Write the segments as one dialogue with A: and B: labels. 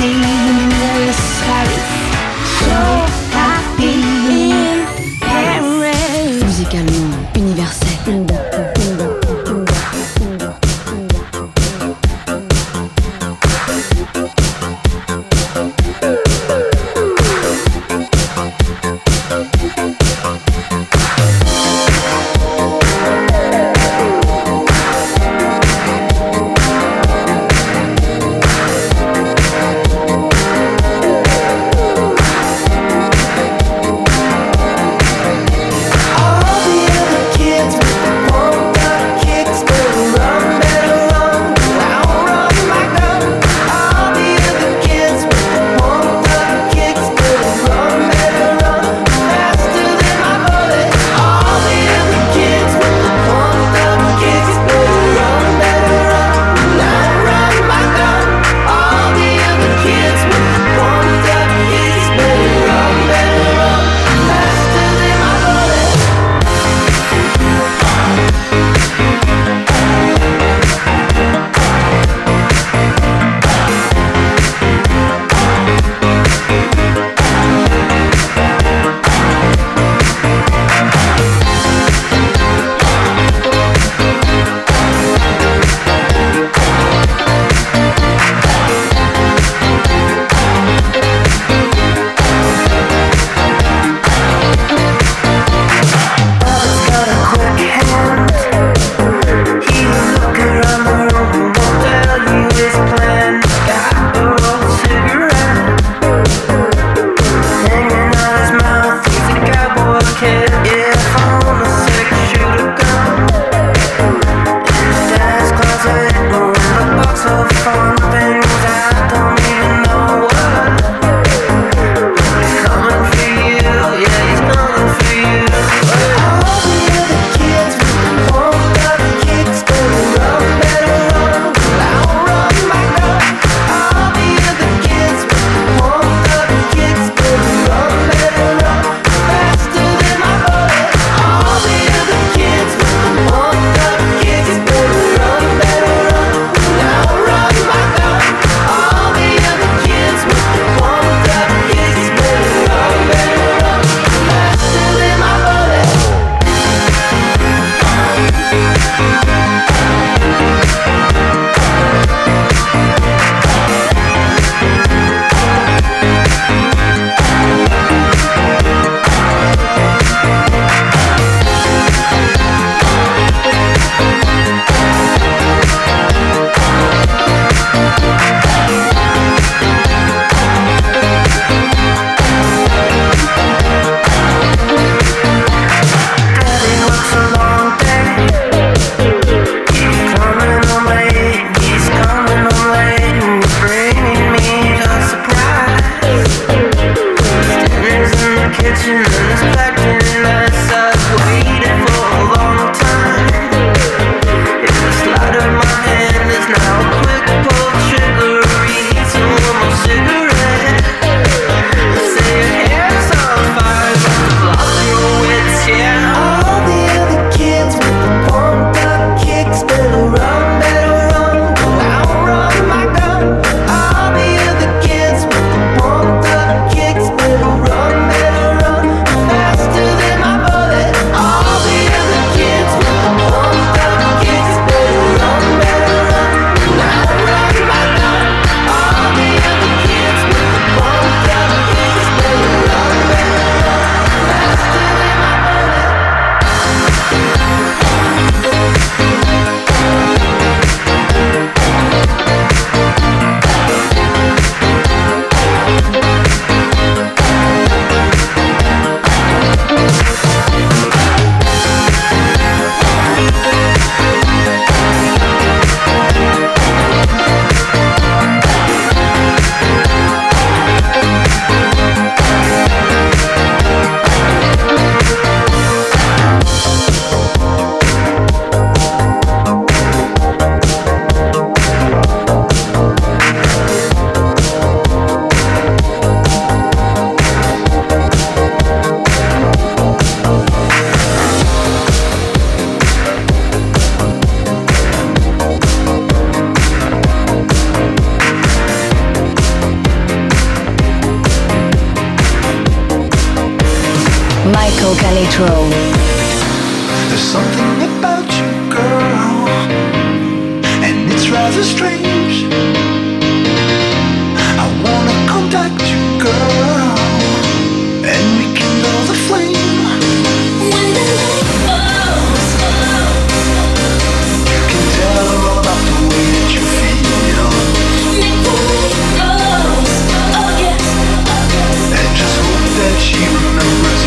A: Happy Michael Canitrot.
B: There's something about you, girl, and it's rather strange. I wanna contact you, girl, and we can know the flame. When the night falls, you can tell her about the way that you feel. Make the night goes, oh yes, oh yes. And just hope that she remembers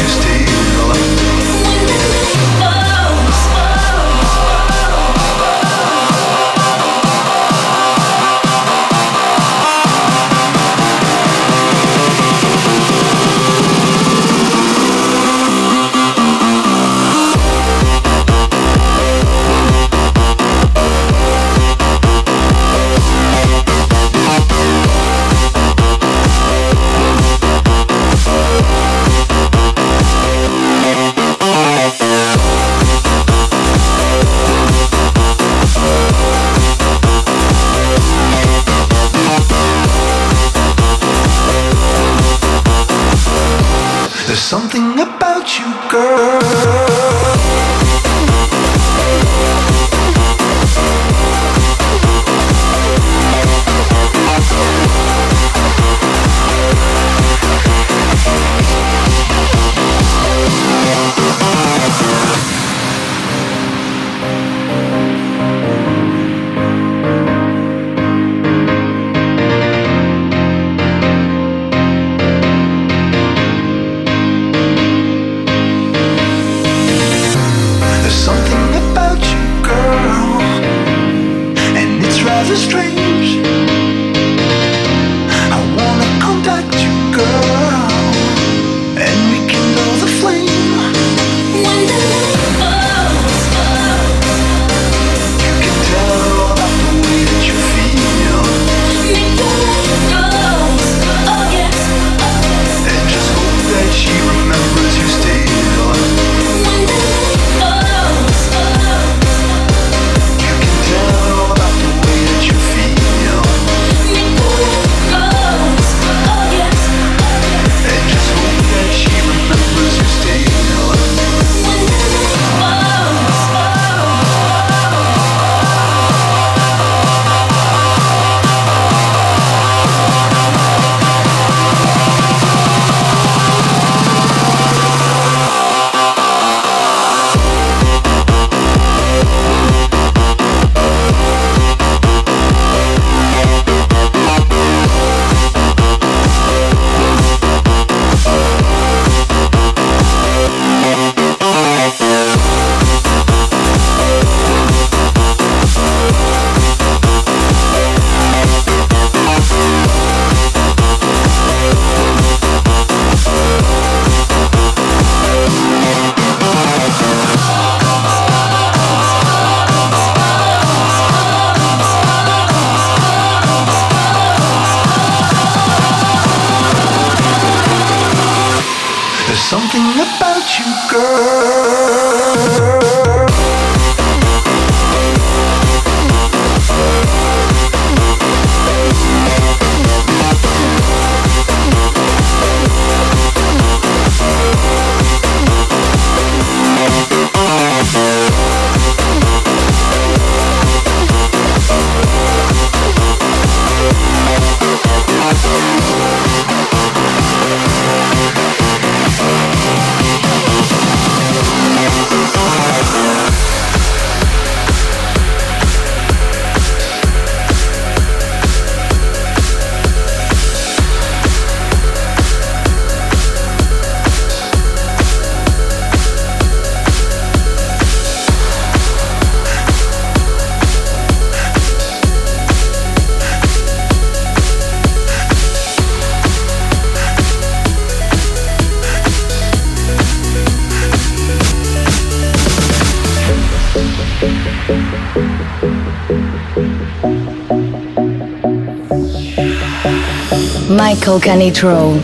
A: Michael roll?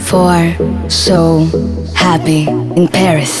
A: for So Happy in Paris.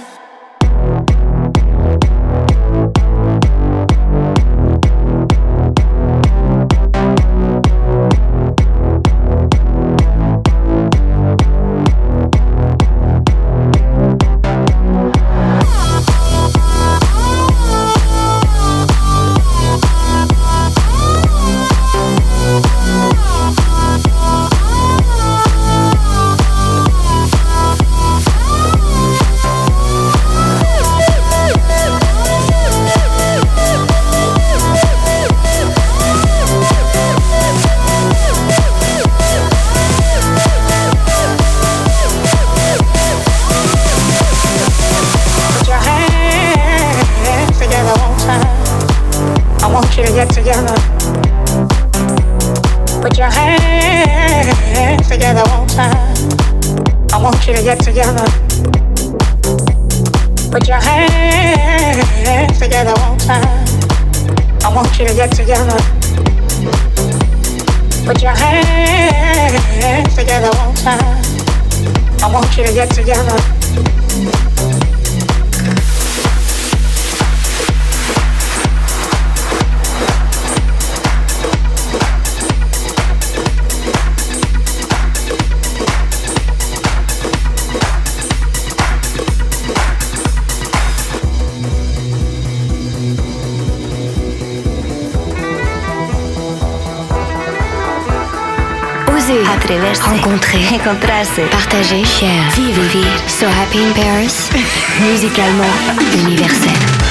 C: Rencontrer, encontrarse, partager, share, vivre, vivre. So happy in Paris. Musicalement universel.